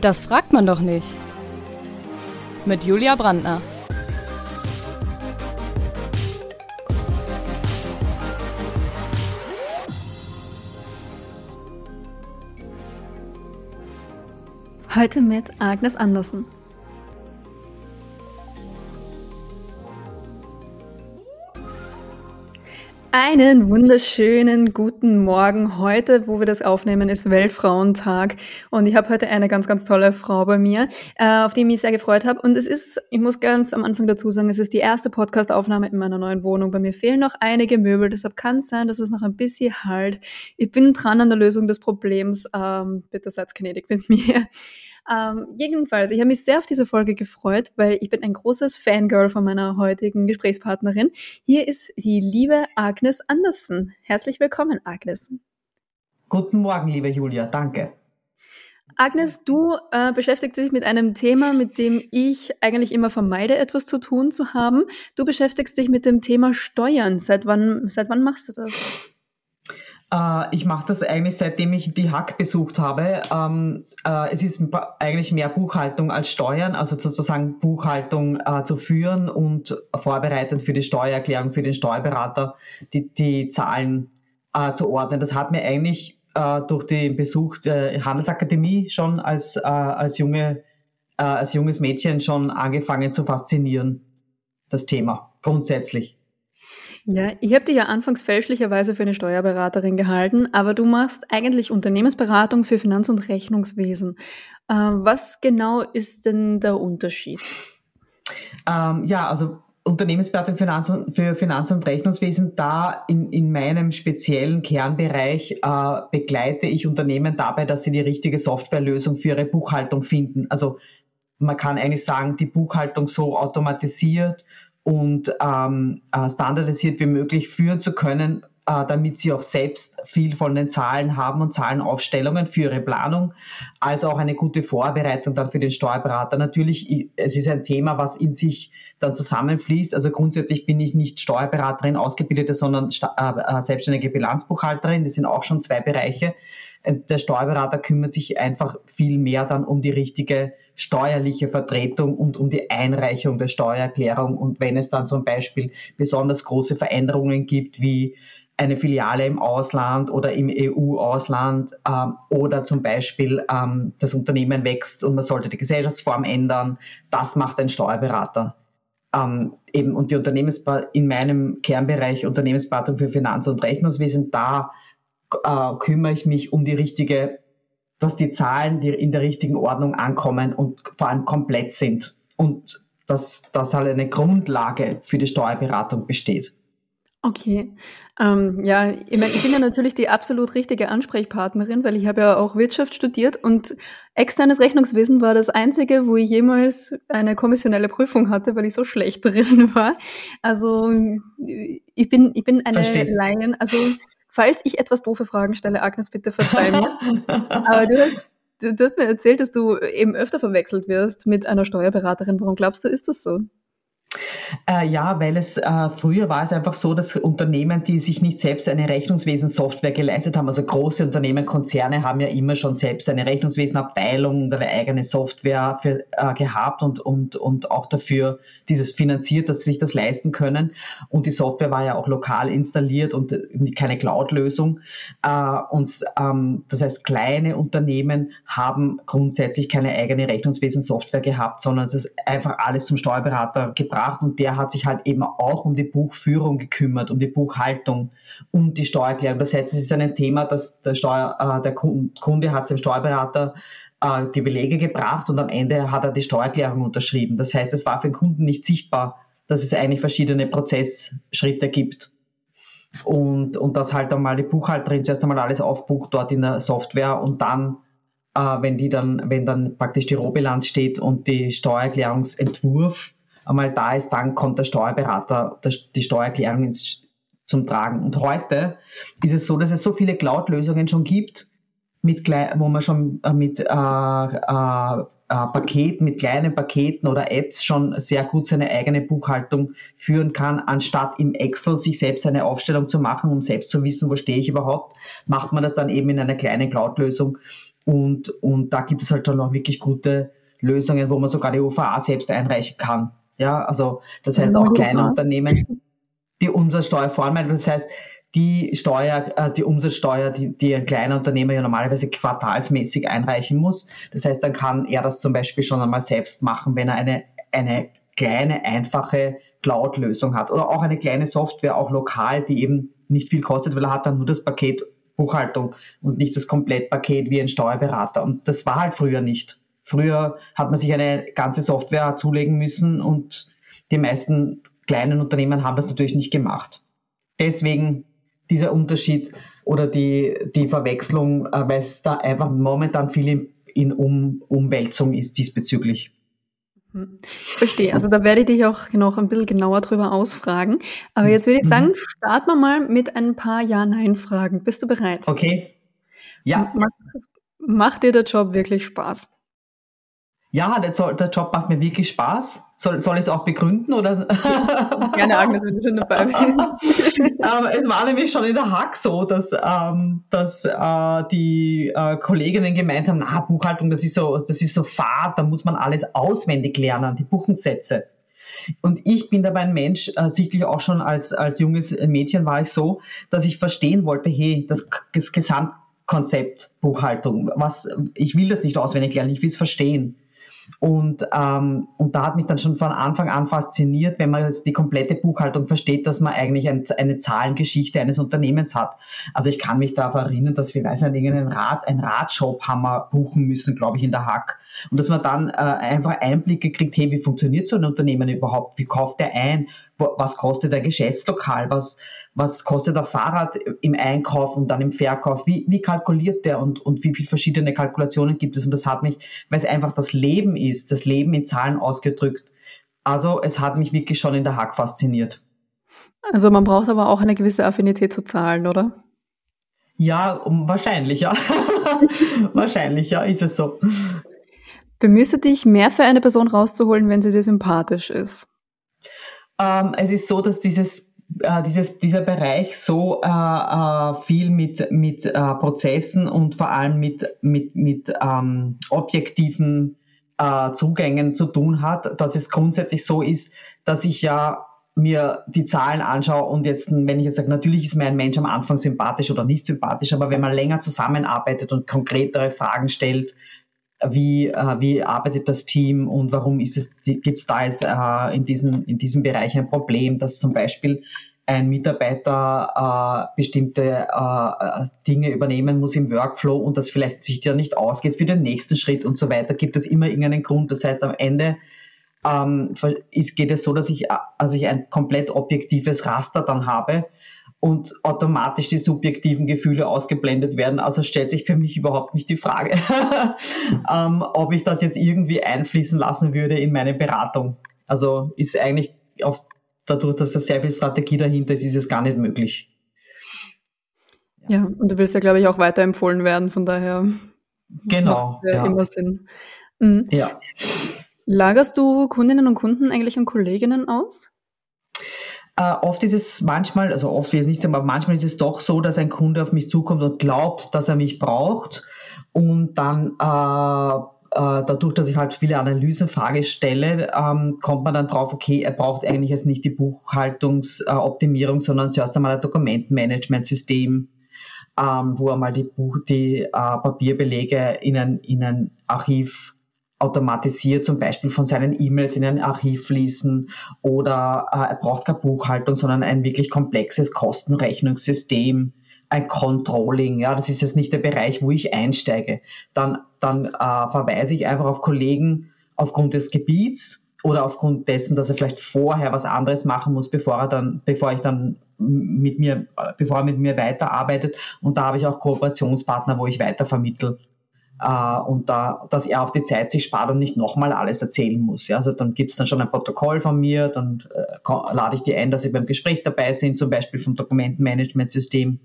Das fragt man doch nicht. Mit Julia Brandner. Heute mit Agnes Andersen. Einen wunderschönen guten Morgen. Heute, wo wir das aufnehmen, ist Weltfrauentag und ich habe heute eine ganz, ganz tolle Frau bei mir, äh, auf die ich mich sehr gefreut habe. Und es ist, ich muss ganz am Anfang dazu sagen, es ist die erste Podcast-Aufnahme in meiner neuen Wohnung. Bei mir fehlen noch einige Möbel, deshalb kann es sein, dass es noch ein bisschen halt. Ich bin dran an der Lösung des Problems. Ähm, bitte seid gnädig mit mir. Ähm, jedenfalls, ich habe mich sehr auf diese Folge gefreut, weil ich bin ein großes Fangirl von meiner heutigen Gesprächspartnerin. Hier ist die liebe Agnes Andersen. Herzlich willkommen, Agnes. Guten Morgen, liebe Julia, danke. Agnes, du äh, beschäftigst dich mit einem Thema, mit dem ich eigentlich immer vermeide, etwas zu tun zu haben. Du beschäftigst dich mit dem Thema Steuern. Seit wann, seit wann machst du das? Äh, ich mache das eigentlich seitdem ich die Hack besucht habe. Ähm, äh, es ist eigentlich mehr Buchhaltung als Steuern, also sozusagen Buchhaltung äh, zu führen und vorbereitend für die Steuererklärung für den Steuerberater die, die Zahlen zu ordnen. Das hat mir eigentlich durch den Besuch der Handelsakademie schon als, als, junge, als junges Mädchen schon angefangen zu faszinieren, das Thema grundsätzlich. Ja, ich habe dich ja anfangs fälschlicherweise für eine Steuerberaterin gehalten, aber du machst eigentlich Unternehmensberatung für Finanz- und Rechnungswesen. Äh, was genau ist denn der Unterschied? Ähm, ja, also Unternehmensberatung Finanz und, für Finanz- und Rechnungswesen, da in, in meinem speziellen Kernbereich äh, begleite ich Unternehmen dabei, dass sie die richtige Softwarelösung für ihre Buchhaltung finden. Also man kann eigentlich sagen, die Buchhaltung so automatisiert und ähm, äh, standardisiert wie möglich führen zu können, äh, damit sie auch selbst viel von den Zahlen haben und Zahlenaufstellungen für ihre Planung, als auch eine gute Vorbereitung dann für den Steuerberater. Natürlich, es ist ein Thema, was in sich dann zusammenfließt. Also grundsätzlich bin ich nicht Steuerberaterin, Ausgebildete, sondern äh, selbstständige Bilanzbuchhalterin. Das sind auch schon zwei Bereiche. Der Steuerberater kümmert sich einfach viel mehr dann um die richtige steuerliche Vertretung und um die Einreichung der Steuererklärung. Und wenn es dann zum Beispiel besonders große Veränderungen gibt, wie eine Filiale im Ausland oder im EU-Ausland ähm, oder zum Beispiel ähm, das Unternehmen wächst und man sollte die Gesellschaftsform ändern, das macht ein Steuerberater. Ähm, eben, und die Unternehmensberatung in meinem Kernbereich Unternehmensberatung für Finanz- und Rechnungswesen, da äh, kümmere ich mich um die richtige dass die Zahlen die in der richtigen Ordnung ankommen und vor allem komplett sind und dass das halt eine Grundlage für die Steuerberatung besteht. Okay. Ähm, ja, ich, mein, ich bin ja natürlich die absolut richtige Ansprechpartnerin, weil ich habe ja auch Wirtschaft studiert und externes Rechnungswesen war das einzige, wo ich jemals eine kommissionelle Prüfung hatte, weil ich so schlecht drin war. Also ich bin, ich bin eine Verstehe. Laien. Also Falls ich etwas doofe Fragen stelle, Agnes, bitte verzeih mir. Aber du hast, du, du hast mir erzählt, dass du eben öfter verwechselt wirst mit einer Steuerberaterin. Warum glaubst du, ist das so? Äh, ja, weil es äh, früher war es einfach so, dass Unternehmen, die sich nicht selbst eine Rechnungswesensoftware geleistet haben, also große Unternehmen, Konzerne haben ja immer schon selbst eine Rechnungswesenabteilung oder eine eigene Software für, äh, gehabt und, und, und auch dafür dieses finanziert, dass sie sich das leisten können. Und die Software war ja auch lokal installiert und äh, keine Cloud-Lösung. Äh, und ähm, das heißt, kleine Unternehmen haben grundsätzlich keine eigene Rechnungswesensoftware gehabt, sondern es ist einfach alles zum Steuerberater gebracht gebracht und der hat sich halt eben auch um die Buchführung gekümmert, um die Buchhaltung, um die Steuererklärung. Das heißt, es ist ein Thema, dass der, Steuer, äh, der Kunde hat dem Steuerberater äh, die Belege gebracht und am Ende hat er die Steuererklärung unterschrieben. Das heißt, es war für den Kunden nicht sichtbar, dass es eigentlich verschiedene Prozessschritte gibt. Und, und dass halt einmal die Buchhalterin zuerst einmal alles aufbucht dort in der Software und dann äh, wenn die dann, wenn dann praktisch die Rohbilanz steht und die Steuererklärungsentwurf einmal da ist, dann kommt der Steuerberater, die Steuererklärung ins, zum Tragen. Und heute ist es so, dass es so viele Cloud-Lösungen schon gibt, mit, wo man schon äh, mit äh, äh, Paket, mit kleinen Paketen oder Apps schon sehr gut seine eigene Buchhaltung führen kann, anstatt im Excel sich selbst eine Aufstellung zu machen, um selbst zu wissen, wo stehe ich überhaupt, macht man das dann eben in einer kleinen Cloud-Lösung. Und, und da gibt es halt dann auch wirklich gute Lösungen, wo man sogar die UVA selbst einreichen kann. Ja, also das heißt auch kleine Unternehmen, die Umsatzsteuer vormelden. Das heißt, die Steuer, äh, die Umsatzsteuer, die, die ein kleiner Unternehmer ja normalerweise quartalsmäßig einreichen muss. Das heißt, dann kann er das zum Beispiel schon einmal selbst machen, wenn er eine, eine kleine, einfache Cloud-Lösung hat oder auch eine kleine Software, auch lokal, die eben nicht viel kostet, weil er hat dann nur das Paket Buchhaltung und nicht das Komplettpaket wie ein Steuerberater. Und das war halt früher nicht. Früher hat man sich eine ganze Software zulegen müssen und die meisten kleinen Unternehmen haben das natürlich nicht gemacht. Deswegen dieser Unterschied oder die, die Verwechslung, äh, weil es da einfach momentan viel in, in um, Umwälzung ist diesbezüglich. Hm. Verstehe. Also da werde ich dich auch noch ein bisschen genauer drüber ausfragen. Aber jetzt würde ich sagen, mhm. starten wir mal mit ein paar Ja-Nein-Fragen. Bist du bereit? Okay. Ja. Macht, macht dir der Job wirklich Spaß? Ja, der, der, Job macht mir wirklich Spaß. Soll, soll ich es auch begründen? Oder? Gerne, Agnes, wenn du schon dabei bist. ähm, es war nämlich schon in der Hack so, dass, ähm, dass äh, die äh, Kolleginnen gemeint haben, na, Buchhaltung, das ist so, das ist so fad, da muss man alles auswendig lernen, die Buchungssätze. Und ich bin dabei ein Mensch, äh, sichtlich auch schon als, als junges Mädchen war ich so, dass ich verstehen wollte, hey, das, das Gesamtkonzept Buchhaltung, was, ich will das nicht auswendig lernen, ich will es verstehen. Und, ähm, und da hat mich dann schon von Anfang an fasziniert, wenn man jetzt die komplette Buchhaltung versteht, dass man eigentlich ein, eine Zahlengeschichte eines Unternehmens hat. Also ich kann mich darauf erinnern, dass wir, weiß nicht, irgendeinen Rad, ein Radshop haben wir buchen müssen, glaube ich, in der Hack. Und dass man dann äh, einfach Einblicke kriegt, hey, wie funktioniert so ein Unternehmen überhaupt? Wie kauft der ein? Was kostet ein Geschäftslokal? Was, was kostet ein Fahrrad im Einkauf und dann im Verkauf? Wie, wie kalkuliert der und, und wie viele verschiedene Kalkulationen gibt es? Und das hat mich, weil es einfach das Leben ist, das Leben in Zahlen ausgedrückt. Also es hat mich wirklich schon in der Hack fasziniert. Also man braucht aber auch eine gewisse Affinität zu Zahlen, oder? Ja, wahrscheinlich, ja. wahrscheinlich, ja, ist es so. Bemühst du dich, mehr für eine Person rauszuholen, wenn sie sehr sympathisch ist? Ähm, es ist so, dass dieses, äh, dieses, dieser Bereich so äh, äh, viel mit, mit äh, Prozessen und vor allem mit, mit, mit ähm, objektiven äh, Zugängen zu tun hat, dass es grundsätzlich so ist, dass ich ja mir die Zahlen anschaue und jetzt, wenn ich jetzt sage, natürlich ist mir ein Mensch am Anfang sympathisch oder nicht sympathisch, aber wenn man länger zusammenarbeitet und konkretere Fragen stellt, wie, äh, wie arbeitet das Team und warum gibt es da jetzt äh, in, diesen, in diesem Bereich ein Problem, dass zum Beispiel ein Mitarbeiter äh, bestimmte äh, Dinge übernehmen muss im Workflow und das vielleicht sich ja nicht ausgeht für den nächsten Schritt und so weiter, gibt es immer irgendeinen Grund. Das heißt, am Ende ähm, ist, geht es so, dass ich, also ich ein komplett objektives Raster dann habe, und automatisch die subjektiven Gefühle ausgeblendet werden. Also stellt sich für mich überhaupt nicht die Frage, ähm, ob ich das jetzt irgendwie einfließen lassen würde in meine Beratung. Also ist eigentlich auf, dadurch, dass da sehr viel Strategie dahinter ist, ist es gar nicht möglich. Ja, und du willst ja, glaube ich, auch weiterempfohlen werden, von daher genau, ja, immer Sinn. Mhm. Ja. Lagerst du Kundinnen und Kunden eigentlich an Kolleginnen aus? Uh, oft ist es manchmal, also oft ist es nicht, aber manchmal ist es doch so, dass ein Kunde auf mich zukommt und glaubt, dass er mich braucht. Und dann äh, äh, dadurch, dass ich halt viele Analysenfragen stelle, ähm, kommt man dann drauf, okay, er braucht eigentlich jetzt nicht die Buchhaltungsoptimierung, sondern zuerst einmal ein Dokumentenmanagementsystem, ähm, wo er mal die, Buch, die äh, Papierbelege in ein, in ein Archiv automatisiert zum Beispiel von seinen E-Mails in ein Archiv fließen oder äh, er braucht keine Buchhaltung, sondern ein wirklich komplexes Kostenrechnungssystem, ein Controlling. Ja, das ist jetzt nicht der Bereich, wo ich einsteige. Dann, dann äh, verweise ich einfach auf Kollegen aufgrund des Gebiets oder aufgrund dessen, dass er vielleicht vorher was anderes machen muss, bevor er dann, bevor ich dann mit mir, bevor er mit mir weiterarbeitet. Und da habe ich auch Kooperationspartner, wo ich weiter vermittle äh, und da, dass er auch die Zeit sich spart und nicht nochmal alles erzählen muss. Ja? Also dann gibt es dann schon ein Protokoll von mir, dann äh, lade ich die ein, dass sie beim Gespräch dabei sind, zum Beispiel vom Dokumentenmanagementsystem.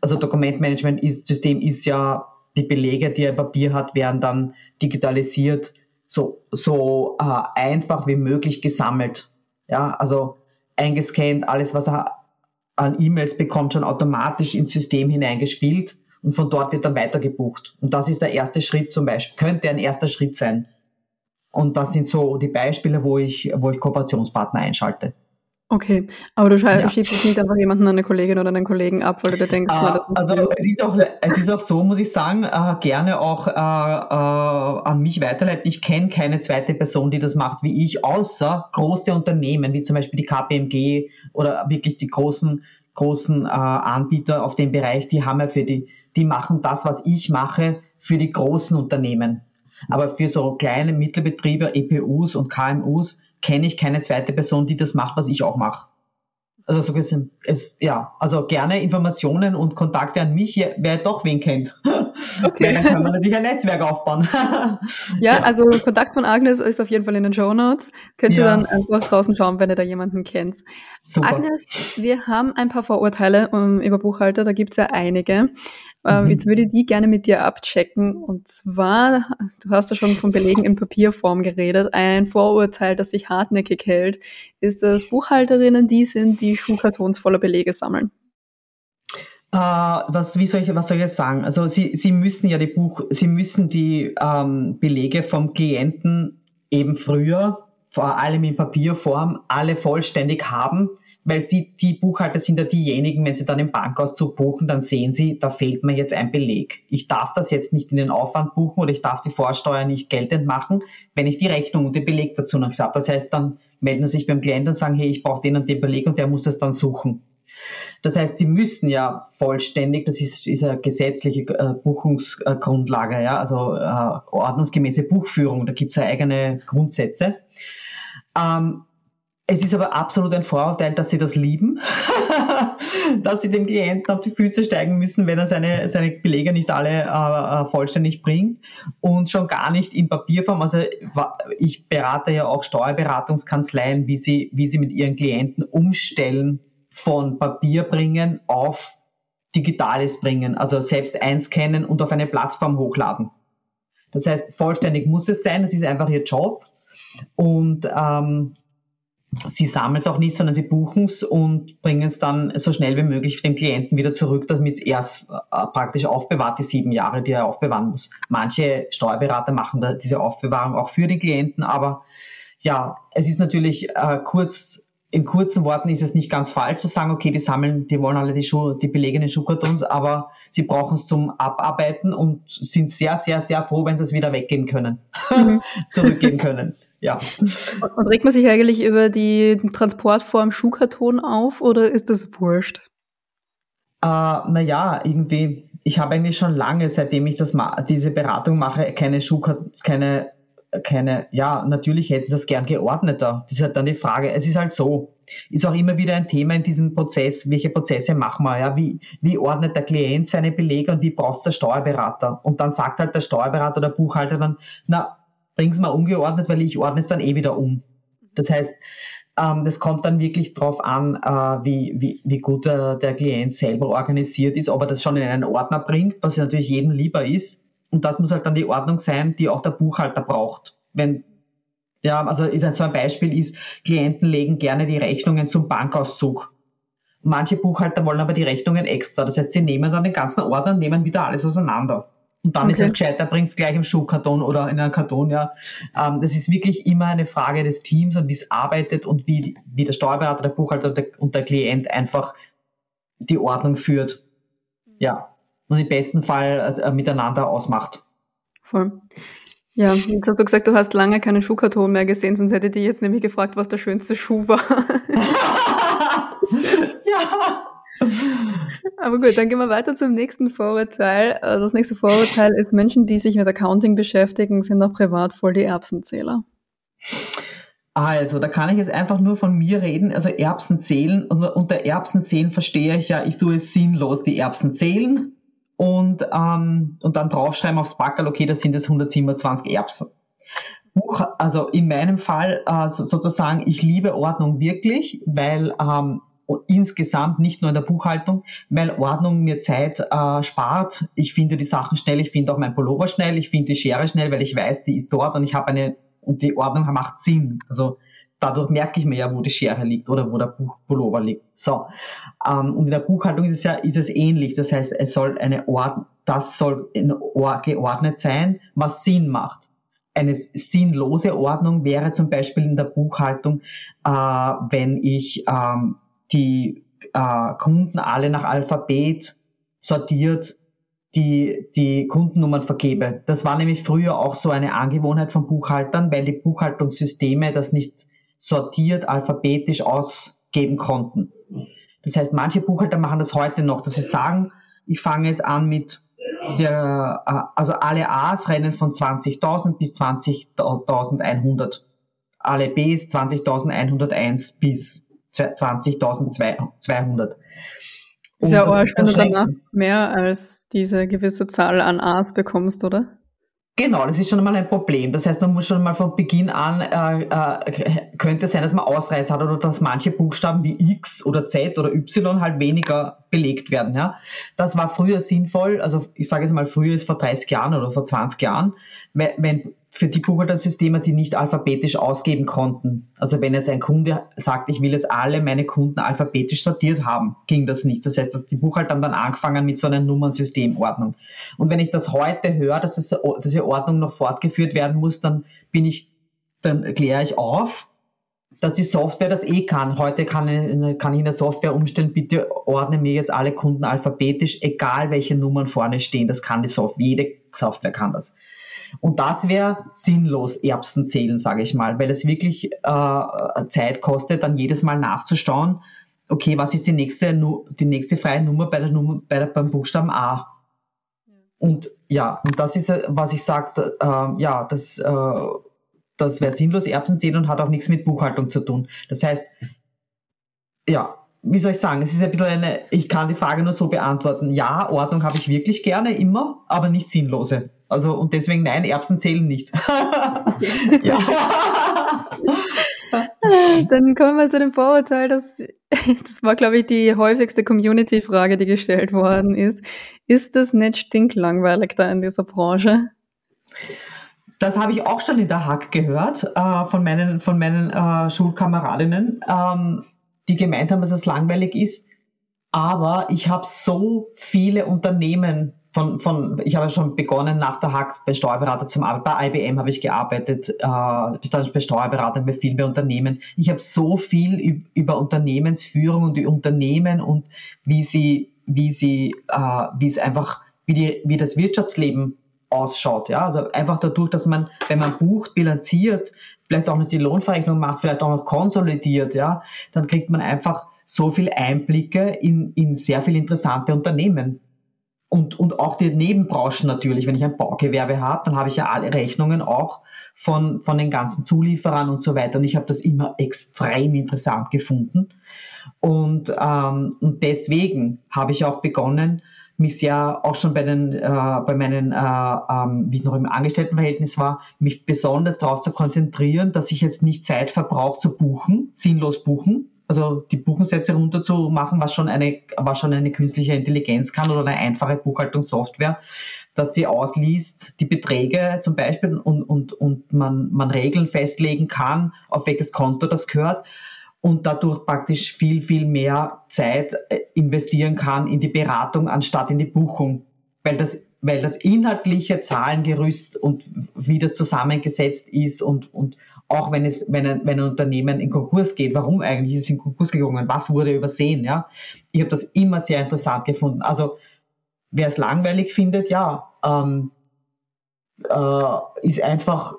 Also Dokumentenmanagementsystem ist ja, die Belege, die er Papier hat, werden dann digitalisiert so, so äh, einfach wie möglich gesammelt. Ja, also eingescannt, alles, was er an E-Mails bekommt, schon automatisch ins System hineingespielt und von dort wird dann weiter gebucht. Und das ist der erste Schritt zum Beispiel, könnte ein erster Schritt sein. Und das sind so die Beispiele, wo ich, wo ich Kooperationspartner einschalte. Okay, aber du ja. schiebst jetzt nicht einfach jemanden an eine Kollegin oder einen Kollegen ab, weil du dir denkst, uh, also es ist, auch, es ist auch so, muss ich sagen, uh, gerne auch uh, an mich weiterleiten. Ich kenne keine zweite Person, die das macht wie ich, außer große Unternehmen, wie zum Beispiel die KPMG oder wirklich die großen, großen Anbieter auf dem Bereich, die haben ja für die, die machen das, was ich mache, für die großen Unternehmen. Aber für so kleine Mittelbetriebe, EPUs und KMUs, kenne ich keine zweite Person, die das macht, was ich auch mache. Also so gesehen, es, ja, also gerne Informationen und Kontakte an mich, wer doch wen kennt. Okay. dann kann man natürlich ein Netzwerk aufbauen. ja, ja, also Kontakt von Agnes ist auf jeden Fall in den Show Notes. Könnt ihr ja. dann einfach draußen schauen, wenn ihr da jemanden kennt. Super. Agnes, wir haben ein paar Vorurteile um, über Buchhalter, da gibt's ja einige. Ähm, mhm. Jetzt würde ich die gerne mit dir abchecken. Und zwar, du hast ja schon von Belegen in Papierform geredet. Ein Vorurteil, das sich hartnäckig hält, ist, dass Buchhalterinnen die sind, die Schuhkartons voller Belege sammeln. Uh, was, wie soll ich, was soll ich jetzt sagen? Also Sie, Sie müssen ja die Buch, Sie müssen die ähm, Belege vom Klienten eben früher, vor allem in Papierform, alle vollständig haben weil sie, die Buchhalter sind ja diejenigen, wenn sie dann im Bankauszug buchen, dann sehen sie, da fehlt mir jetzt ein Beleg. Ich darf das jetzt nicht in den Aufwand buchen oder ich darf die Vorsteuer nicht geltend machen, wenn ich die Rechnung und den Beleg dazu noch habe. Das heißt, dann melden sie sich beim Klienten und sagen, hey, ich brauche den und den Beleg und der muss es dann suchen. Das heißt, sie müssen ja vollständig, das ist, ist eine gesetzliche äh, Buchungsgrundlage, ja, also äh, ordnungsgemäße Buchführung, da gibt es ja eigene Grundsätze. Ähm, es ist aber absolut ein Vorurteil, dass sie das lieben, dass sie dem Klienten auf die Füße steigen müssen, wenn er seine, seine Belege nicht alle äh, äh vollständig bringt und schon gar nicht in Papierform. Also ich berate ja auch Steuerberatungskanzleien, wie sie, wie sie mit ihren Klienten umstellen von Papier bringen auf Digitales bringen, also selbst einscannen und auf eine Plattform hochladen. Das heißt, vollständig muss es sein, das ist einfach ihr Job. Und ähm, sie sammeln es auch nicht, sondern sie buchen es und bringen es dann so schnell wie möglich dem Klienten wieder zurück, damit er es äh, praktisch aufbewahrt, die sieben Jahre, die er aufbewahren muss. Manche Steuerberater machen da diese Aufbewahrung auch für die Klienten, aber ja, es ist natürlich äh, kurz, in kurzen Worten ist es nicht ganz falsch zu sagen, okay, die sammeln, die wollen alle die, Schuh, die belegenen Schuhkartons, aber sie brauchen es zum Abarbeiten und sind sehr, sehr, sehr froh, wenn sie es wieder weggeben können, mhm. zurückgeben können ja. Und regt man sich eigentlich über die Transportform Schuhkarton auf oder ist das wurscht? Äh, naja, irgendwie, ich habe eigentlich schon lange, seitdem ich das diese Beratung mache, keine Schuhkarton, keine, keine, ja, natürlich hätten sie das gern geordneter. Das ist halt dann die Frage. Es ist halt so, ist auch immer wieder ein Thema in diesem Prozess, welche Prozesse machen wir, ja, wie, wie ordnet der Klient seine Belege und wie braucht es der Steuerberater? Und dann sagt halt der Steuerberater oder Buchhalter dann, na, bring's mal ungeordnet, weil ich ordne es dann eh wieder um. Das heißt, ähm, das kommt dann wirklich drauf an, äh, wie, wie, wie gut der, der Klient selber organisiert ist, ob er das schon in einen Ordner bringt, was natürlich jedem lieber ist. Und das muss halt dann die Ordnung sein, die auch der Buchhalter braucht. Wenn ja, also ist ein, so ein Beispiel ist, Klienten legen gerne die Rechnungen zum Bankauszug. Manche Buchhalter wollen aber die Rechnungen extra. Das heißt, sie nehmen dann den ganzen Ordner und nehmen wieder alles auseinander. Und dann okay. ist es gescheiter, bringt es gleich im Schuhkarton oder in einen Karton, ja. Ähm, das ist wirklich immer eine Frage des Teams und wie es arbeitet und wie, wie der Steuerberater, der Buchhalter der, und der Klient einfach die Ordnung führt. Ja. Und im besten Fall äh, miteinander ausmacht. Voll. Ja, jetzt hast du gesagt, du hast lange keinen Schuhkarton mehr gesehen, sonst hätte ich dich jetzt nämlich gefragt, was der schönste Schuh war. ja. Aber gut, dann gehen wir weiter zum nächsten Vorurteil. Äh, das nächste Vorurteil ist, Menschen, die sich mit Accounting beschäftigen, sind auch privat voll die Erbsenzähler. Also, da kann ich jetzt einfach nur von mir reden. Also Erbsen zählen, also unter Erbsen zählen verstehe ich ja, ich tue es sinnlos, die Erbsen zählen und, ähm, und dann draufschreiben aufs Backerl, okay, das sind jetzt 127 Erbsen. Also in meinem Fall äh, sozusagen, ich liebe Ordnung wirklich, weil ähm, insgesamt, nicht nur in der Buchhaltung, weil Ordnung mir Zeit äh, spart. Ich finde die Sachen schnell, ich finde auch mein Pullover schnell, ich finde die Schere schnell, weil ich weiß, die ist dort und ich habe eine, und die Ordnung macht Sinn. Also dadurch merke ich mir ja, wo die Schere liegt oder wo der Buch Pullover liegt. So. Ähm, und in der Buchhaltung ist es ja, ist es ähnlich. Das heißt, es soll eine Ordnung, das soll geordnet sein, was Sinn macht. Eine sinnlose Ordnung wäre zum Beispiel in der Buchhaltung, äh, wenn ich ähm, die äh, Kunden alle nach Alphabet sortiert die, die Kundennummern vergebe. Das war nämlich früher auch so eine Angewohnheit von Buchhaltern, weil die Buchhaltungssysteme das nicht sortiert alphabetisch ausgeben konnten. Das heißt, manche Buchhalter machen das heute noch, dass sie sagen, ich fange es an mit der, äh, also alle A's rennen von 20.000 bis 20.100. Alle B's 20.101 bis 20.200. Ist ja arg, wenn du danach mehr als diese gewisse Zahl an A's bekommst, oder? Genau, das ist schon mal ein Problem. Das heißt, man muss schon mal von Beginn an, äh, äh, könnte sein, dass man Ausreißer hat oder dass manche Buchstaben wie X oder Z oder Y halt weniger belegt werden. Ja? Das war früher sinnvoll, also ich sage jetzt mal, früher ist vor 30 Jahren oder vor 20 Jahren, wenn für die Buchhaltersysteme, die nicht alphabetisch ausgeben konnten. Also wenn jetzt ein Kunde sagt, ich will jetzt alle meine Kunden alphabetisch sortiert haben, ging das nicht. Das heißt, dass die Buchhalter haben dann angefangen mit so einer Nummernsystemordnung. Und wenn ich das heute höre, dass es, diese Ordnung noch fortgeführt werden muss, dann bin ich, dann kläre ich auf, dass die Software das eh kann. Heute kann, kann ich in der Software umstellen, bitte ordne mir jetzt alle Kunden alphabetisch, egal welche Nummern vorne stehen. Das kann die Software, jede Software kann das. Und das wäre sinnlos, Erbsen zählen, sage ich mal, weil es wirklich äh, Zeit kostet, dann jedes Mal nachzuschauen, okay, was ist die nächste, die nächste freie Nummer bei der Nummer, bei der, beim Buchstaben A? Und ja, und das ist, was ich sagte, äh, ja, das, äh, das wäre sinnlos, Erbsen zählen und hat auch nichts mit Buchhaltung zu tun. Das heißt, ja, wie soll ich sagen, es ist ein bisschen eine, ich kann die Frage nur so beantworten. Ja, Ordnung habe ich wirklich gerne, immer, aber nicht sinnlose. Also, und deswegen nein, Erbsen zählen nicht. ja. Dann kommen wir zu dem Vorurteil, dass, das war, glaube ich, die häufigste Community-Frage, die gestellt worden ist. Ist das nicht stinklangweilig da in dieser Branche? Das habe ich auch schon in der Hack gehört äh, von meinen, von meinen äh, Schulkameradinnen. Ähm, die gemeint haben, dass es langweilig ist. Aber ich habe so viele Unternehmen von, von, ich habe schon begonnen nach der Hack bei Steuerberater zum Arbeiten. Bei IBM habe ich gearbeitet, äh, bei Steuerberatern, bei vielen bei Unternehmen. Ich habe so viel über Unternehmensführung und die Unternehmen und wie sie, wie sie, äh, wie es einfach, wie die, wie das Wirtschaftsleben ausschaut. Ja, also einfach dadurch, dass man, wenn man bucht, bilanziert, vielleicht auch noch die Lohnverrechnung macht, vielleicht auch noch konsolidiert, ja, dann kriegt man einfach so viel Einblicke in, in sehr viel interessante Unternehmen. Und, und auch die Nebenbranchen natürlich. Wenn ich ein Baugewerbe habe, dann habe ich ja alle Rechnungen auch von, von den ganzen Zulieferern und so weiter. Und ich habe das immer extrem interessant gefunden. Und, ähm, und deswegen habe ich auch begonnen, mich sehr auch schon bei den äh, bei meinen äh, ähm, wie ich noch im Angestelltenverhältnis war mich besonders darauf zu konzentrieren dass ich jetzt nicht Zeit verbrauche zu buchen sinnlos buchen. Also die Buchensätze runterzumachen was schon eine was schon eine künstliche Intelligenz kann oder eine einfache Buchhaltungssoftware dass sie ausliest die Beträge zum Beispiel und und und man man Regeln festlegen kann auf welches Konto das gehört und dadurch praktisch viel, viel mehr Zeit äh, investieren kann in die Beratung anstatt in die Buchung, weil das, weil das inhaltliche Zahlengerüst und wie das zusammengesetzt ist und, und auch wenn es, wenn ein, wenn ein Unternehmen in Konkurs geht, warum eigentlich ist es in Konkurs gegangen, was wurde übersehen, ja. Ich habe das immer sehr interessant gefunden. Also, wer es langweilig findet, ja, ähm, äh, ist einfach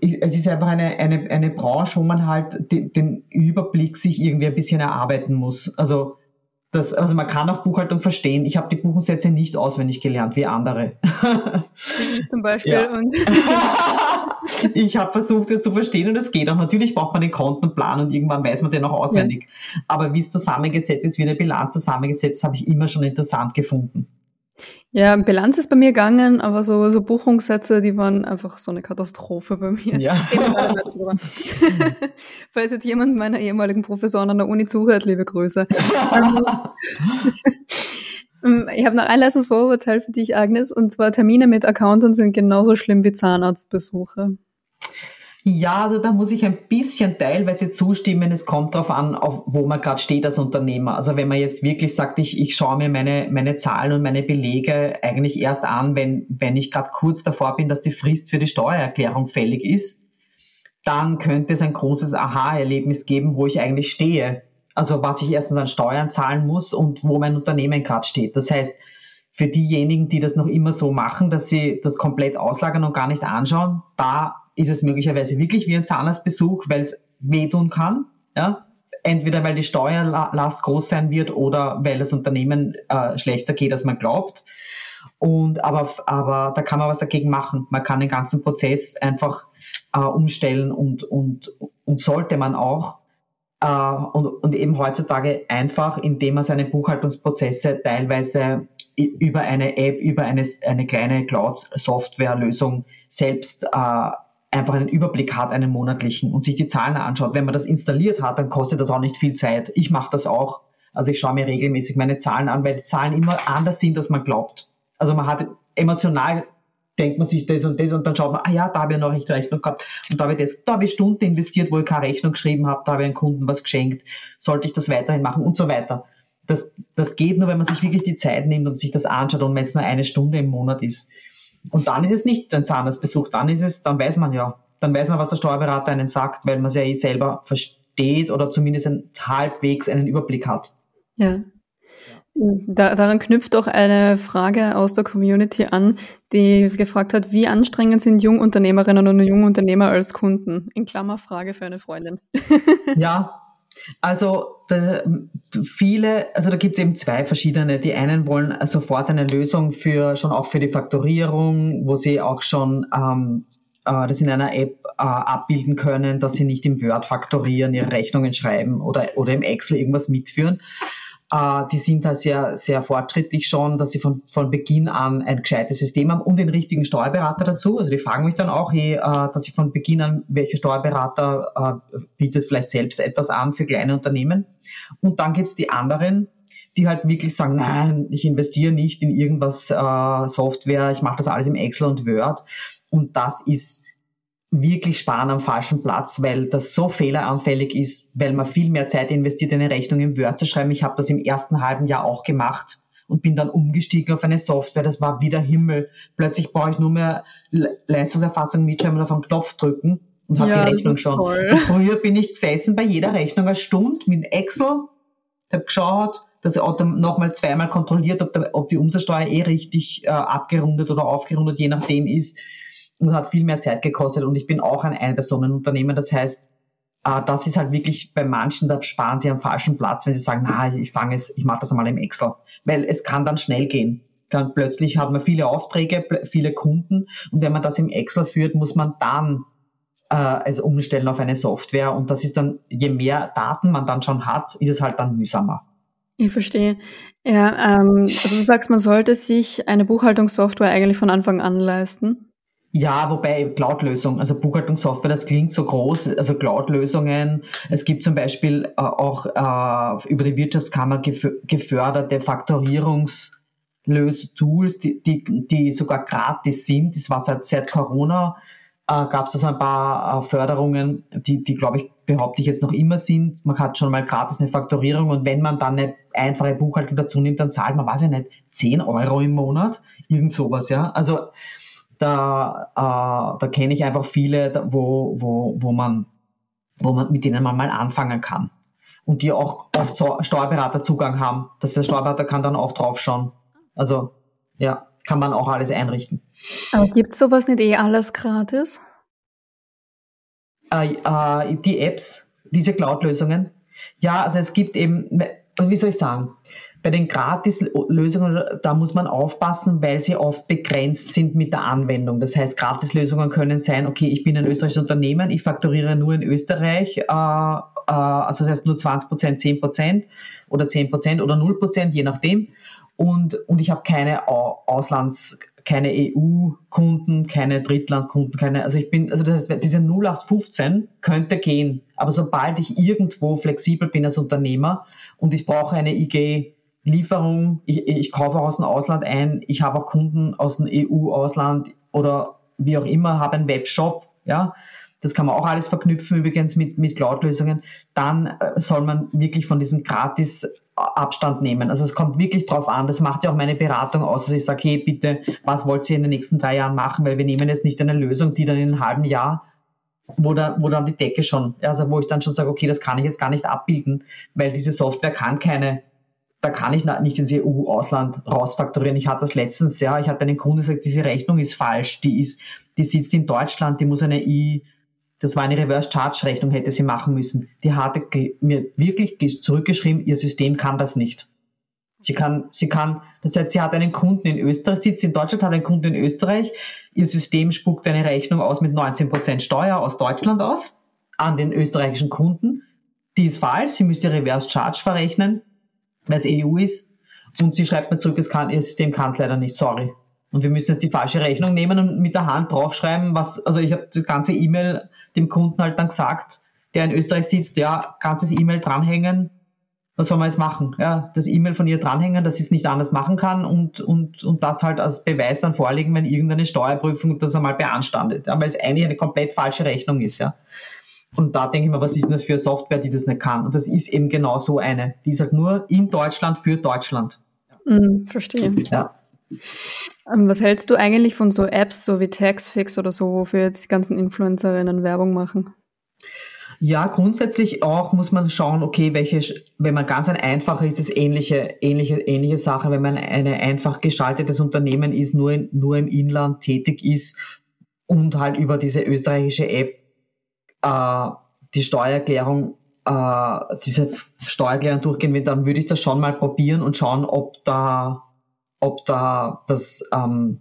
es ist einfach eine, eine, eine Branche, wo man halt den, den Überblick sich irgendwie ein bisschen erarbeiten muss. Also, das, also man kann auch Buchhaltung verstehen. Ich habe die Buchungssätze nicht auswendig gelernt wie andere. Ich zum Beispiel. Ja. Und ich habe versucht, es zu verstehen und es geht auch. Natürlich braucht man den Kontenplan und irgendwann weiß man den auch auswendig. Ja. Aber wie es zusammengesetzt ist, wie eine Bilanz zusammengesetzt, habe ich immer schon interessant gefunden. Ja, Bilanz ist bei mir gegangen, aber so, so Buchungssätze, die waren einfach so eine Katastrophe bei mir. Ja. Falls jetzt jemand meiner ehemaligen Professoren an der Uni zuhört, liebe Grüße. Ähm, ich habe noch ein letztes Vorurteil für dich, Agnes, und zwar Termine mit Accountants sind genauso schlimm wie Zahnarztbesuche. Ja, also da muss ich ein bisschen teilweise zustimmen. Es kommt darauf an, auf, wo man gerade steht als Unternehmer. Also wenn man jetzt wirklich sagt, ich, ich schaue mir meine, meine Zahlen und meine Belege eigentlich erst an, wenn, wenn ich gerade kurz davor bin, dass die Frist für die Steuererklärung fällig ist, dann könnte es ein großes Aha-Erlebnis geben, wo ich eigentlich stehe. Also was ich erstens an Steuern zahlen muss und wo mein Unternehmen gerade steht. Das heißt, für diejenigen, die das noch immer so machen, dass sie das komplett auslagern und gar nicht anschauen, da ist es möglicherweise wirklich wie ein Zahnarztbesuch, weil es wehtun kann. Ja? Entweder weil die Steuerlast groß sein wird oder weil das Unternehmen äh, schlechter geht, als man glaubt. Und aber, aber da kann man was dagegen machen. Man kann den ganzen Prozess einfach äh, umstellen und, und, und sollte man auch. Äh, und, und eben heutzutage einfach, indem man seine Buchhaltungsprozesse teilweise über eine App, über eine, eine kleine Cloud-Software-Lösung selbst äh, einfach einen Überblick hat, einen monatlichen und sich die Zahlen anschaut. Wenn man das installiert hat, dann kostet das auch nicht viel Zeit. Ich mache das auch. Also ich schaue mir regelmäßig meine Zahlen an, weil die Zahlen immer anders sind, als man glaubt. Also man hat emotional denkt man sich das und das und dann schaut man, ah ja, da habe ich noch nicht Rechnung gehabt und da habe ich das, da habe ich Stunden investiert, wo ich keine Rechnung geschrieben habe, da habe ich einem Kunden was geschenkt, sollte ich das weiterhin machen und so weiter. Das, das geht nur, wenn man sich wirklich die Zeit nimmt und sich das anschaut und wenn es nur eine Stunde im Monat ist. Und dann ist es nicht ein Zahnarztbesuch, dann ist es, dann weiß man ja, dann weiß man, was der Steuerberater einen sagt, weil man es ja eh selber versteht oder zumindest ein, halbwegs einen Überblick hat. Ja. Da, daran knüpft auch eine Frage aus der Community an, die gefragt hat, wie anstrengend sind Jungunternehmerinnen und Jungunternehmer als Kunden? In Klammer Frage für eine Freundin. Ja, also da, viele, also da gibt es eben zwei verschiedene. Die einen wollen sofort eine Lösung für schon auch für die Faktorierung, wo sie auch schon ähm, äh, das in einer App äh, abbilden können, dass sie nicht im Word faktorieren, ihre Rechnungen schreiben oder, oder im Excel irgendwas mitführen. Äh, die sind da sehr, sehr fortschrittlich schon, dass sie von, von Beginn an ein gescheites System haben und den richtigen Steuerberater dazu. Also die fragen mich dann auch, hey, äh, dass ich von Beginn an, welcher Steuerberater äh, bietet vielleicht selbst etwas an für kleine Unternehmen. Und dann gibt's die anderen, die halt wirklich sagen, nein, ich investiere nicht in irgendwas äh, Software, ich mache das alles im Excel und Word. Und das ist wirklich sparen am falschen Platz, weil das so fehleranfällig ist, weil man viel mehr Zeit investiert, eine Rechnung im Word zu schreiben. Ich habe das im ersten halben Jahr auch gemacht und bin dann umgestiegen auf eine Software. Das war wieder Himmel. Plötzlich brauche ich nur mehr Leistungserfassung mitschreiben und auf einen Knopf drücken und habe ja, die Rechnung schon. Früher bin ich gesessen bei jeder Rechnung eine Stunde mit Excel, habe geschaut, dass er nochmal zweimal kontrolliert, ob, der, ob die Umsatzsteuer eh richtig äh, abgerundet oder aufgerundet, je nachdem ist und hat viel mehr Zeit gekostet und ich bin auch ein Ein-Personen-Unternehmen. Das heißt, äh, das ist halt wirklich bei manchen, da sparen sie am falschen Platz, wenn sie sagen, na, ich fange es, ich mache das einmal im Excel. Weil es kann dann schnell gehen. Dann plötzlich hat man viele Aufträge, viele Kunden und wenn man das im Excel führt, muss man dann äh, also umstellen auf eine Software und das ist dann, je mehr Daten man dann schon hat, ist es halt dann mühsamer. Ich verstehe. Ja, ähm, also du sagst, man sollte sich eine Buchhaltungssoftware eigentlich von Anfang an leisten. Ja, wobei Cloud-Lösung, also Buchhaltungssoftware, das klingt so groß. Also Cloud-Lösungen, es gibt zum Beispiel äh, auch äh, über die Wirtschaftskammer geförderte Faktorierungslös-Tools, die, die, die sogar gratis sind. Das war seit, seit Corona, äh, gab es also ein paar äh, Förderungen, die, die glaube ich, behaupte ich jetzt noch immer sind. Man hat schon mal gratis eine Faktorierung und wenn man dann eine einfache Buchhaltung dazu nimmt, dann zahlt man, weiß ich nicht, 10 Euro im Monat, irgend sowas, ja. Also da, äh, da kenne ich einfach viele, wo, wo, wo, man, wo man mit denen man mal anfangen kann. Und die auch oft so Steuerberaterzugang haben. dass der Steuerberater kann dann auch drauf schauen. Also ja, kann man auch alles einrichten. Aber gibt sowas nicht eh alles gratis? Äh, äh, die Apps, diese Cloud-Lösungen. Ja, also es gibt eben, wie soll ich sagen, bei den Gratis-Lösungen, da muss man aufpassen, weil sie oft begrenzt sind mit der Anwendung. Das heißt, Gratis-Lösungen können sein, okay, ich bin ein österreichisches Unternehmen, ich fakturiere nur in Österreich, äh, äh, also das heißt nur 20 Prozent, 10 Prozent oder 10 Prozent oder 0 Prozent, je nachdem. und, und ich habe keine Auslands, keine EU-Kunden, keine Drittlandkunden, keine, also ich bin, also das heißt, diese 0815 könnte gehen, aber sobald ich irgendwo flexibel bin als Unternehmer und ich brauche eine IG Lieferung, ich, ich kaufe aus dem Ausland ein, ich habe auch Kunden aus dem EU-Ausland oder wie auch immer, habe einen Webshop, ja, das kann man auch alles verknüpfen übrigens mit, mit Cloud-Lösungen, dann äh, soll man wirklich von diesen gratis Abstand nehmen. Also es kommt wirklich drauf an. Das macht ja auch meine Beratung aus, dass ich sage, hey, bitte, was wollt ihr in den nächsten drei Jahren machen? Weil wir nehmen jetzt nicht eine Lösung, die dann in einem halben Jahr, wo, da, wo dann die Decke schon, also wo ich dann schon sage, okay, das kann ich jetzt gar nicht abbilden, weil diese Software kann keine, da kann ich nicht ins EU-Ausland rausfaktorieren. Ich hatte das letztens, ja, ich hatte einen Kunden gesagt, diese Rechnung ist falsch, die ist, die sitzt in Deutschland, die muss eine I, das war eine Reverse-Charge-Rechnung, hätte sie machen müssen. Die hatte mir wirklich zurückgeschrieben, ihr System kann das nicht. Sie kann, sie kann, das heißt, sie hat einen Kunden in Österreich, sitzt in Deutschland, hat einen Kunden in Österreich, ihr System spuckt eine Rechnung aus mit 19% Steuer aus Deutschland aus an den österreichischen Kunden. Die ist falsch, sie müsste Reverse Charge verrechnen, weil es EU ist. Und sie schreibt mir zurück, kann, ihr System kann es leider nicht, sorry. Und wir müssen jetzt die falsche Rechnung nehmen und mit der Hand draufschreiben, was, also ich habe das ganze E-Mail dem Kunden halt dann gesagt, der in Österreich sitzt, ja, ganzes E-Mail dranhängen, was soll man jetzt machen? Ja, das E-Mail von ihr dranhängen, dass sie es nicht anders machen kann und, und, und das halt als Beweis dann vorlegen, wenn irgendeine Steuerprüfung das einmal beanstandet. Ja, weil es eigentlich eine komplett falsche Rechnung ist, ja. Und da denke ich mir, was ist denn das für eine Software, die das nicht kann? Und das ist eben genau so eine. Die ist halt nur in Deutschland für Deutschland. Mm, verstehe. Ja. Ähm, was hältst du eigentlich von so Apps, so wie Taxfix oder so, wofür jetzt die ganzen Influencerinnen Werbung machen? Ja, grundsätzlich auch muss man schauen, okay, welche, wenn man ganz ein einfacher ist, ist es ähnliche, ähnliche, ähnliche Sache, wenn man ein einfach gestaltetes Unternehmen ist, nur, in, nur im Inland tätig ist und halt über diese österreichische App äh, die Steuererklärung, äh, diese Steuererklärung durchgehen will, dann würde ich das schon mal probieren und schauen, ob da ob da das, ähm,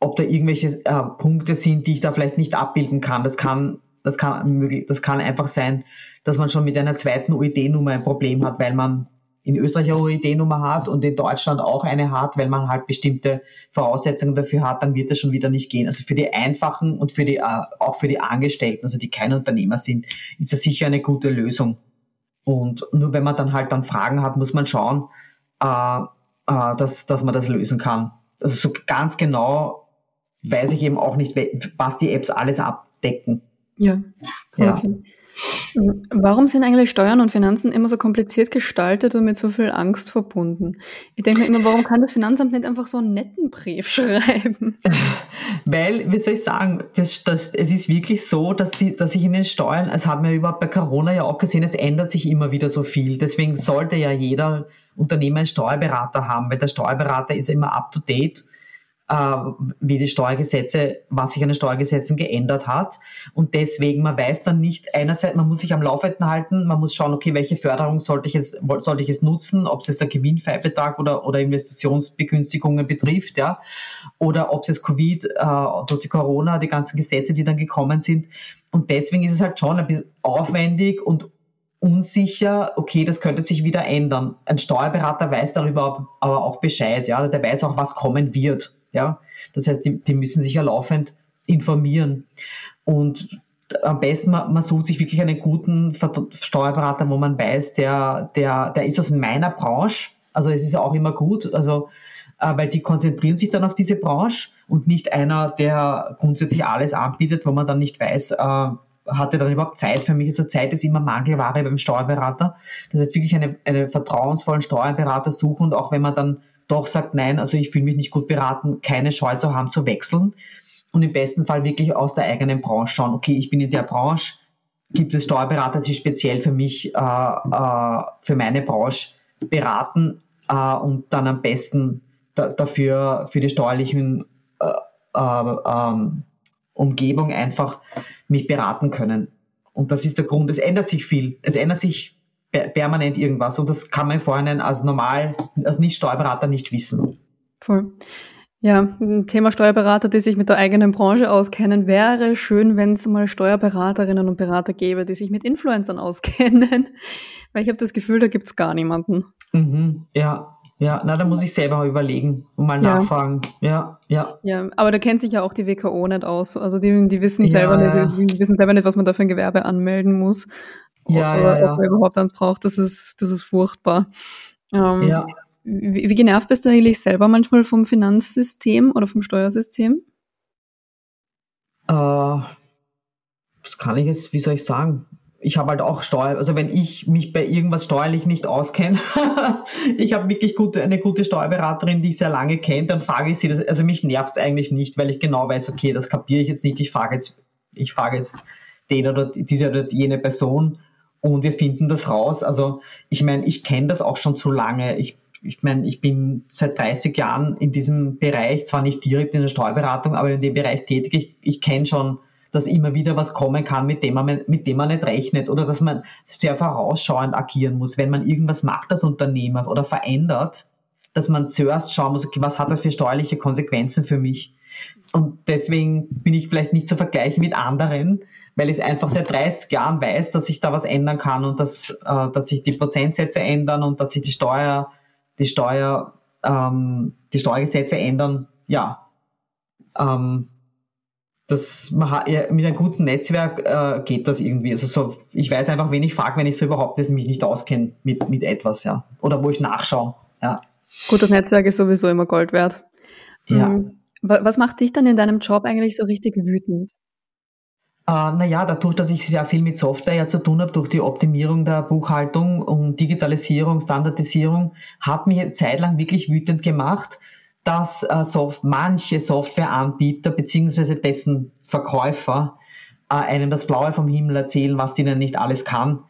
ob da irgendwelche äh, Punkte sind, die ich da vielleicht nicht abbilden kann. Das kann, das kann, das kann einfach sein, dass man schon mit einer zweiten UID-Nummer ein Problem hat, weil man in Österreich eine UID-Nummer hat und in Deutschland auch eine hat, weil man halt bestimmte Voraussetzungen dafür hat, dann wird das schon wieder nicht gehen. Also für die Einfachen und für die, äh, auch für die Angestellten, also die keine Unternehmer sind, ist das sicher eine gute Lösung. Und nur wenn man dann halt dann Fragen hat, muss man schauen, äh, äh, dass, dass man das lösen kann. Also so ganz genau weiß ich eben auch nicht, was die Apps alles abdecken. Ja, ja. Warum sind eigentlich Steuern und Finanzen immer so kompliziert gestaltet und mit so viel Angst verbunden? Ich denke mir immer, warum kann das Finanzamt nicht einfach so einen netten Brief schreiben? Weil, wie soll ich sagen, das, das, es ist wirklich so, dass, die, dass sich in den Steuern, es hat man überhaupt bei Corona ja auch gesehen, es ändert sich immer wieder so viel. Deswegen sollte ja jeder Unternehmen einen Steuerberater haben, weil der Steuerberater ist immer up to date, wie die Steuergesetze, was sich an den Steuergesetzen geändert hat. Und deswegen, man weiß dann nicht, einerseits, man muss sich am Laufenden halten, man muss schauen, okay, welche Förderung sollte ich es, sollte ich es nutzen, ob es jetzt der Gewinnfreibetrag oder, oder Investitionsbegünstigungen betrifft, ja, oder ob es jetzt Covid, äh, durch die Corona, die ganzen Gesetze, die dann gekommen sind. Und deswegen ist es halt schon ein bisschen aufwendig und unsicher, okay, das könnte sich wieder ändern. Ein Steuerberater weiß darüber aber auch Bescheid, ja, der weiß auch, was kommen wird, ja. Das heißt, die, die müssen sich ja laufend informieren. Und am besten, man, man sucht sich wirklich einen guten Steuerberater, wo man weiß, der, der, der ist aus meiner Branche. Also es ist auch immer gut, also, äh, weil die konzentrieren sich dann auf diese Branche und nicht einer, der grundsätzlich alles anbietet, wo man dann nicht weiß, äh, hatte dann überhaupt Zeit für mich. Also Zeit ist immer Mangelware beim Steuerberater. Das heißt wirklich eine, einen vertrauensvollen Steuerberater suchen und auch wenn man dann doch sagt, nein, also ich fühle mich nicht gut beraten, keine Scheu zu haben zu wechseln und im besten Fall wirklich aus der eigenen Branche schauen, okay, ich bin in der Branche, gibt es Steuerberater, die speziell für mich, äh, äh, für meine Branche beraten äh, und dann am besten da, dafür für die steuerlichen äh, äh, ähm, Umgebung einfach mich beraten können. Und das ist der Grund. Es ändert sich viel. Es ändert sich permanent irgendwas und das kann man vorhin als normal, als Nicht-Steuerberater nicht wissen. Voll. Ja, ein Thema Steuerberater, die sich mit der eigenen Branche auskennen, wäre schön, wenn es mal Steuerberaterinnen und Berater gäbe, die sich mit Influencern auskennen. Weil ich habe das Gefühl, da gibt es gar niemanden. Mhm, ja, ja, na, da muss ich selber überlegen und mal ja. nachfragen. Ja, ja. Ja, aber da kennt sich ja auch die WKO nicht aus. Also die, die wissen selber ja, nicht, die wissen selber nicht, was man da für ein Gewerbe anmelden muss. Ja, oder, ja, ja. Ob man überhaupt eins braucht, das ist, das ist furchtbar. Ähm, ja. Wie, wie genervt bist du eigentlich selber manchmal vom Finanzsystem oder vom Steuersystem? Äh, das kann ich jetzt, wie soll ich sagen? ich habe halt auch Steuer, also wenn ich mich bei irgendwas steuerlich nicht auskenne, ich habe wirklich gute, eine gute Steuerberaterin, die ich sehr lange kenne, dann frage ich sie, das, also mich nervt es eigentlich nicht, weil ich genau weiß, okay, das kapiere ich jetzt nicht, ich frage jetzt, ich frage jetzt den oder diese oder jene Person und wir finden das raus. Also ich meine, ich kenne das auch schon zu lange. Ich, ich meine, ich bin seit 30 Jahren in diesem Bereich, zwar nicht direkt in der Steuerberatung, aber in dem Bereich tätig. Ich, ich kenne schon dass immer wieder was kommen kann, mit dem man, mit dem man nicht rechnet oder dass man sehr vorausschauend agieren muss, wenn man irgendwas macht als Unternehmer oder verändert, dass man zuerst schauen muss, okay, was hat das für steuerliche Konsequenzen für mich? Und deswegen bin ich vielleicht nicht zu vergleichen mit anderen, weil ich einfach seit 30 Jahren weiß, dass sich da was ändern kann und dass, äh, dass sich die Prozentsätze ändern und dass sich die Steuer, die Steuer, ähm, die Steuergesetze ändern. Ja, ähm, das man mit einem guten Netzwerk äh, geht das irgendwie. Also so, ich weiß einfach, wen ich frage, wenn ich so überhaupt das mich nicht auskenne mit, mit etwas, ja. Oder wo ich nachschaue. Ja. Gutes Netzwerk ist sowieso immer Gold wert. Ja. Hm, was macht dich dann in deinem Job eigentlich so richtig wütend? Uh, naja, dadurch, dass ich sehr viel mit Software ja zu tun habe, durch die Optimierung der Buchhaltung und Digitalisierung, Standardisierung, hat mich eine Zeit lang wirklich wütend gemacht, dass äh, Soft manche Softwareanbieter beziehungsweise dessen Verkäufer äh, einem das Blaue vom Himmel erzählen, was ihnen nicht alles kann.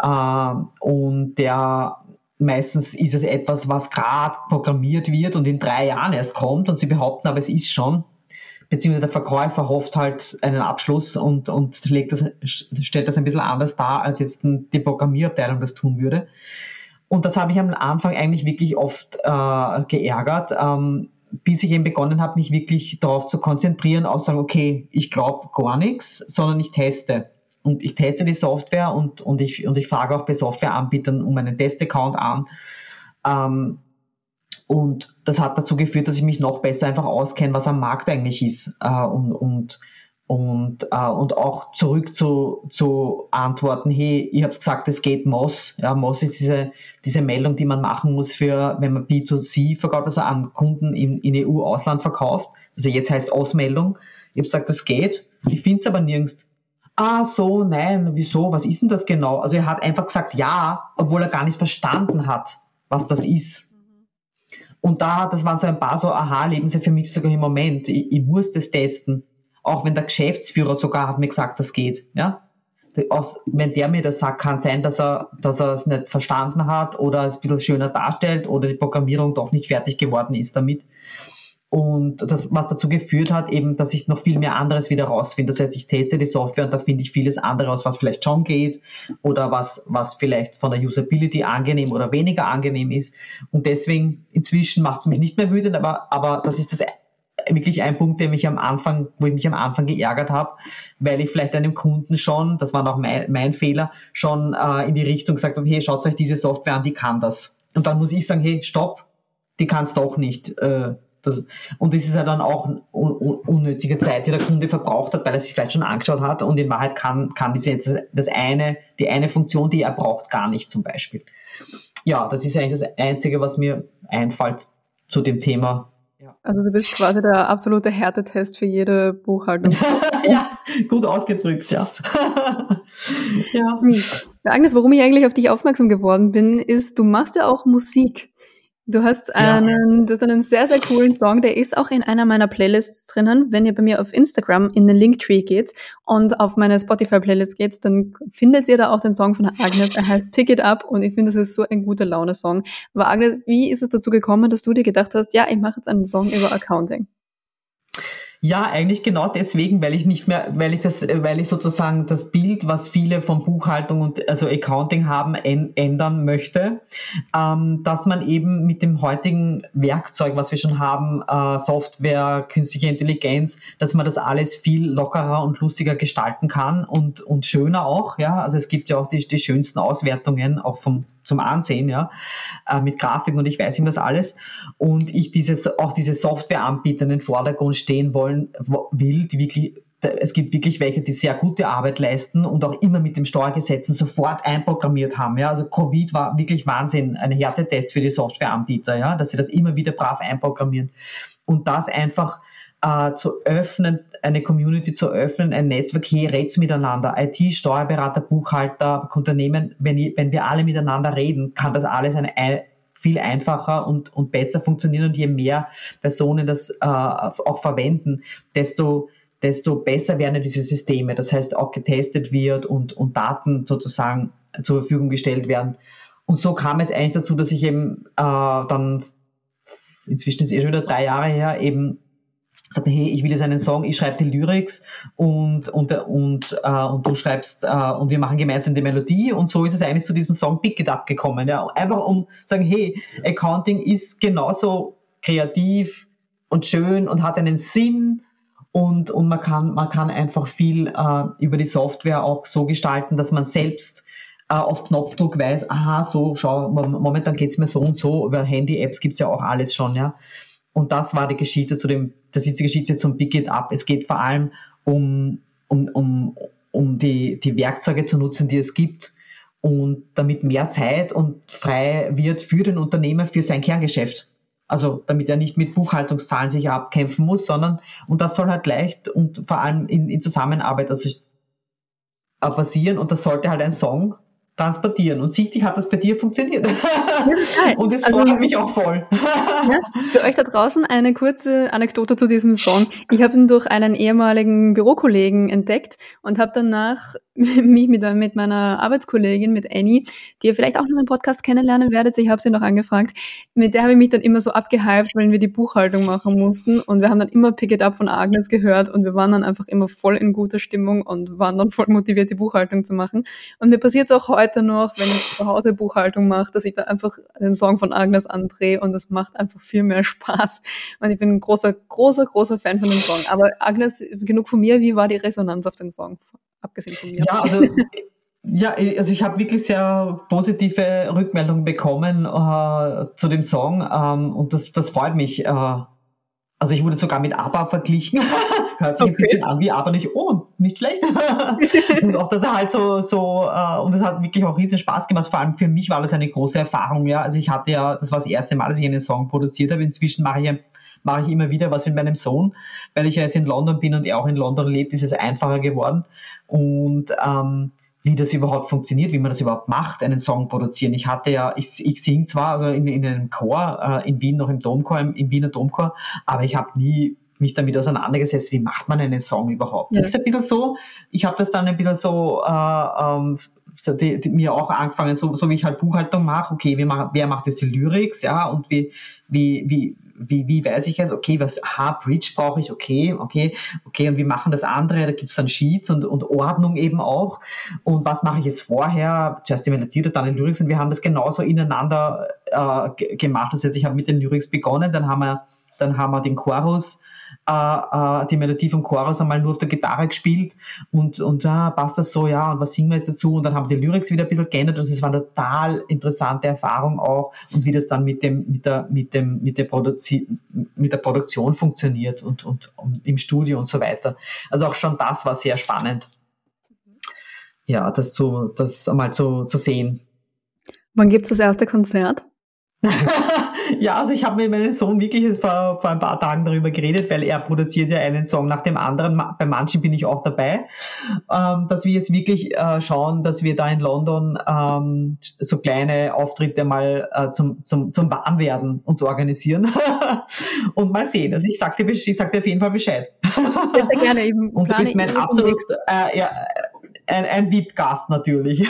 Äh, und der meistens ist es etwas, was gerade programmiert wird und in drei Jahren erst kommt und sie behaupten, aber es ist schon. Beziehungsweise der Verkäufer hofft halt einen Abschluss und, und legt das, stellt das ein bisschen anders dar, als jetzt die Programmierabteilung das tun würde. Und das habe ich am Anfang eigentlich wirklich oft äh, geärgert, ähm, bis ich eben begonnen habe, mich wirklich darauf zu konzentrieren, auch sagen, okay, ich glaube gar nichts, sondern ich teste. Und ich teste die Software und, und, ich, und ich frage auch bei Softwareanbietern um einen Testaccount an. Ähm, und das hat dazu geführt, dass ich mich noch besser einfach auskenne, was am Markt eigentlich ist. Äh, und, und und, äh, und auch zurück zu, zu antworten, hey, ich habe gesagt, es geht MOS. Ja, MOS ist diese, diese Meldung, die man machen muss für, wenn man B2C verkauft, also an Kunden in, in EU-Ausland verkauft. Also jetzt heißt Ausmeldung. Ich habe gesagt, das geht. Ich finde es aber nirgends. Ah, so, nein, wieso, was ist denn das genau? Also er hat einfach gesagt ja, obwohl er gar nicht verstanden hat, was das ist. Und da, das waren so ein paar so Aha-Erlebnisse für mich sogar im Moment. Ich, ich muss das testen auch wenn der Geschäftsführer sogar hat mir gesagt, das geht, ja. Auch wenn der mir das sagt, kann sein, dass er, dass er es nicht verstanden hat oder es ein bisschen schöner darstellt oder die Programmierung doch nicht fertig geworden ist damit. Und das, was dazu geführt hat, eben, dass ich noch viel mehr anderes wieder rausfinde. Das heißt, ich teste die Software und da finde ich vieles andere aus, was vielleicht schon geht oder was, was vielleicht von der Usability angenehm oder weniger angenehm ist. Und deswegen, inzwischen macht es mich nicht mehr wütend, aber, aber das ist das wirklich ein Punkt, der mich am Anfang, wo ich mich am Anfang geärgert habe, weil ich vielleicht einem Kunden schon, das war noch mein, mein Fehler, schon äh, in die Richtung gesagt habe, hey, schaut euch diese Software an, die kann das. Und dann muss ich sagen, hey, stopp, die kann es doch nicht. Äh, das, und das ist ja dann auch un, un, unnötige Zeit, die der Kunde verbraucht hat, weil er sich vielleicht schon angeschaut hat und in Wahrheit kann, kann diese, das eine, die eine Funktion, die er braucht, gar nicht zum Beispiel. Ja, das ist eigentlich das Einzige, was mir einfällt zu dem Thema also du bist quasi der absolute Härtetest für jede Buchhaltung. ja, gut ausgedrückt, ja. ja. Hm. Agnes, warum ich eigentlich auf dich aufmerksam geworden bin, ist, du machst ja auch Musik. Du hast einen, ja. du hast einen sehr, sehr coolen Song, der ist auch in einer meiner Playlists drinnen. Wenn ihr bei mir auf Instagram in den Linktree geht und auf meine Spotify-Playlist geht, dann findet ihr da auch den Song von Agnes. Er heißt Pick It Up und ich finde, das ist so ein guter Laune-Song. Aber Agnes, wie ist es dazu gekommen, dass du dir gedacht hast, ja, ich mache jetzt einen Song über Accounting? Ja, eigentlich genau deswegen, weil ich nicht mehr, weil ich das, weil ich sozusagen das Bild, was viele von Buchhaltung und also Accounting haben, ändern möchte, ähm, dass man eben mit dem heutigen Werkzeug, was wir schon haben, äh, Software, künstliche Intelligenz, dass man das alles viel lockerer und lustiger gestalten kann und und schöner auch, ja. Also es gibt ja auch die, die schönsten Auswertungen auch vom zum Ansehen, ja, äh, mit Grafiken und ich weiß ihm das alles. Und ich dieses, auch diese Softwareanbieter in den Vordergrund stehen wollen, will, die wirklich es gibt wirklich welche, die sehr gute Arbeit leisten und auch immer mit dem Steuergesetzen sofort einprogrammiert haben. Ja, also Covid war wirklich Wahnsinn, ein Härtetest für die Softwareanbieter, ja, dass sie das immer wieder brav einprogrammieren und das einfach äh, zu öffnen, eine Community zu öffnen, ein Netzwerk, hey, red's miteinander, IT, Steuerberater, Buchhalter, Unternehmen, wenn, wenn wir alle miteinander reden, kann das alles eine, viel einfacher und, und besser funktionieren und je mehr Personen das äh, auch verwenden, desto desto besser werden diese Systeme. Das heißt, auch getestet wird und, und Daten sozusagen zur Verfügung gestellt werden. Und so kam es eigentlich dazu, dass ich eben äh, dann, inzwischen ist es eh schon wieder drei Jahre her, eben sagte, hey, ich will jetzt einen Song, ich schreibe die Lyrics und, und, und, äh, und du schreibst äh, und wir machen gemeinsam die Melodie und so ist es eigentlich zu diesem Song Pick It Up gekommen. Ja? Einfach um zu sagen, hey, Accounting ist genauso kreativ und schön und hat einen Sinn und, und man, kann, man kann einfach viel äh, über die Software auch so gestalten, dass man selbst äh, auf Knopfdruck weiß, aha, so, schau, momentan geht's mir so und so, über Handy-Apps gibt's ja auch alles schon, ja. Und das war die Geschichte zu dem, das ist die Geschichte zum Big It Up. Es geht vor allem um, um, um, um die, die Werkzeuge zu nutzen, die es gibt und damit mehr Zeit und frei wird für den Unternehmer, für sein Kerngeschäft. Also damit er nicht mit Buchhaltungszahlen sich abkämpfen muss, sondern, und das soll halt leicht und vor allem in, in Zusammenarbeit also, äh, passieren und das sollte halt ein Song transportieren. Und sichtlich hat das bei dir funktioniert. Ja, und es also, freut mich auch voll. Ja, für euch da draußen eine kurze Anekdote zu diesem Song. Ich habe ihn durch einen ehemaligen Bürokollegen entdeckt und habe danach mich mit, mit meiner Arbeitskollegin, mit Annie, die ihr vielleicht auch noch im Podcast kennenlernen werdet, ich habe sie noch angefragt, mit der habe ich mich dann immer so abgehypt, weil wir die Buchhaltung machen mussten und wir haben dann immer Pick It Up von Agnes gehört und wir waren dann einfach immer voll in guter Stimmung und waren dann voll motiviert, die Buchhaltung zu machen. Und mir passiert es auch heute noch, wenn ich zu Hause Buchhaltung mache, dass ich da einfach den Song von Agnes andrehe und es macht einfach viel mehr Spaß. Und ich bin ein großer, großer, großer Fan von dem Song. Aber Agnes, genug von mir, wie war die Resonanz auf den Song? Abgesehen von mir. Ja, also, ja, also ich habe wirklich sehr positive Rückmeldungen bekommen äh, zu dem Song ähm, und das, das freut mich. Äh, also ich wurde sogar mit ABBA verglichen. Hört sich okay. ein bisschen an wie ABBA nicht. Oh, nicht schlecht. und auch, dass er halt so, so äh, und es hat wirklich auch riesen Spaß gemacht. Vor allem für mich war das eine große Erfahrung. Ja, also ich hatte ja, das war das erste Mal, dass ich einen Song produziert habe. Inzwischen mache ich mache ich immer wieder was mit meinem Sohn, weil ich ja jetzt in London bin und er auch in London lebt, ist es einfacher geworden. Und ähm, wie das überhaupt funktioniert, wie man das überhaupt macht, einen Song produzieren. Ich hatte ja, ich, ich singe zwar also in, in einem Chor äh, in Wien, noch im Domchor, im, im Wiener Domchor, aber ich habe nie mich damit auseinandergesetzt, wie macht man einen Song überhaupt. Ja. Das ist ein bisschen so, ich habe das dann ein bisschen so, äh, ähm, so die, die, mir auch angefangen, so, so wie ich halt Buchhaltung mache, okay, wie mach, wer macht jetzt die Lyrics, ja, und wie, wie, wie, wie, wie weiß ich es, okay, was, aha, Bridge brauche ich, okay, okay, okay, und wie machen das andere, da gibt es dann Sheets und, und Ordnung eben auch, und was mache ich jetzt vorher, zuerst die Melodie oder dann die Lyrics, und wir haben das genauso ineinander äh, gemacht, das heißt, ich habe mit den Lyrics begonnen, dann haben wir, dann haben wir den Chorus, äh, äh, die Melodie vom Chorus einmal nur auf der Gitarre gespielt und, und ah, passt das so, ja, und was singen wir jetzt dazu? Und dann haben die Lyrics wieder ein bisschen geändert und es war eine total interessante Erfahrung auch und wie das dann mit dem, mit der, mit dem, mit der, Produzi mit der Produktion funktioniert und, und, und im Studio und so weiter. Also auch schon das war sehr spannend. Ja, das zu, das einmal zu, zu sehen. Wann gibt es das erste Konzert? ja, also ich habe mit meinem Sohn wirklich vor, vor ein paar Tagen darüber geredet, weil er produziert ja einen Song nach dem anderen. Bei manchen bin ich auch dabei, ähm, dass wir jetzt wirklich äh, schauen, dass wir da in London ähm, so kleine Auftritte mal äh, zum, zum, zum Warmwerden uns organisieren und mal sehen. Also ich sag dir, ich sag dir auf jeden Fall Bescheid. Sehr gerne eben. Und du bist mein absolut, äh, ja, ein, ein VIP-Gast natürlich.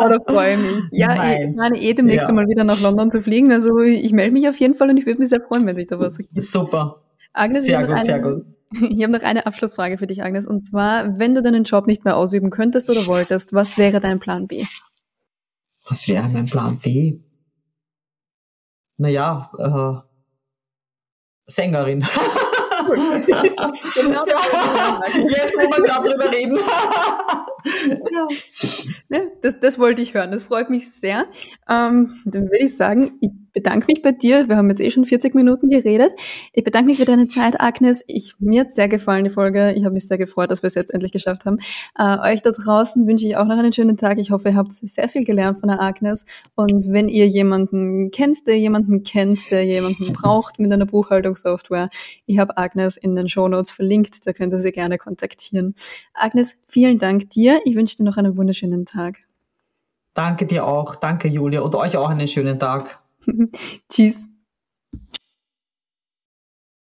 Oh, da freue ich mich. Ja, Nein. ich meine eh demnächst ja. mal wieder nach London zu fliegen. Also ich melde mich auf jeden Fall und ich würde mich sehr freuen, wenn sich da was ergibt. Super. Agnes, sehr gut, eine, sehr gut. Ich habe noch eine Abschlussfrage für dich, Agnes. Und zwar, wenn du deinen Job nicht mehr ausüben könntest oder wolltest, was wäre dein Plan B? Was wäre mein Plan B? Naja, äh, Sängerin. genau ja, jetzt, wo wir gerade drüber reden. Ja. ja. das, das wollte ich hören. Das freut mich sehr. ähm, dann würde ich sagen, ich bedanke mich bei dir. Wir haben jetzt eh schon 40 Minuten geredet. Ich bedanke mich für deine Zeit, Agnes. Ich, mir hat sehr gefallen, die Folge. Ich habe mich sehr gefreut, dass wir es jetzt endlich geschafft haben. Äh, euch da draußen wünsche ich auch noch einen schönen Tag. Ich hoffe, ihr habt sehr viel gelernt von der Agnes. Und wenn ihr jemanden kennt, der jemanden kennt, der jemanden braucht mit einer Buchhaltungssoftware, ich habe Agnes in den Shownotes verlinkt. Da könnt ihr sie gerne kontaktieren. Agnes, vielen Dank dir. Ich wünsche dir noch einen wunderschönen Tag. Danke dir auch. Danke, Julia. Und euch auch einen schönen Tag. Tschüss.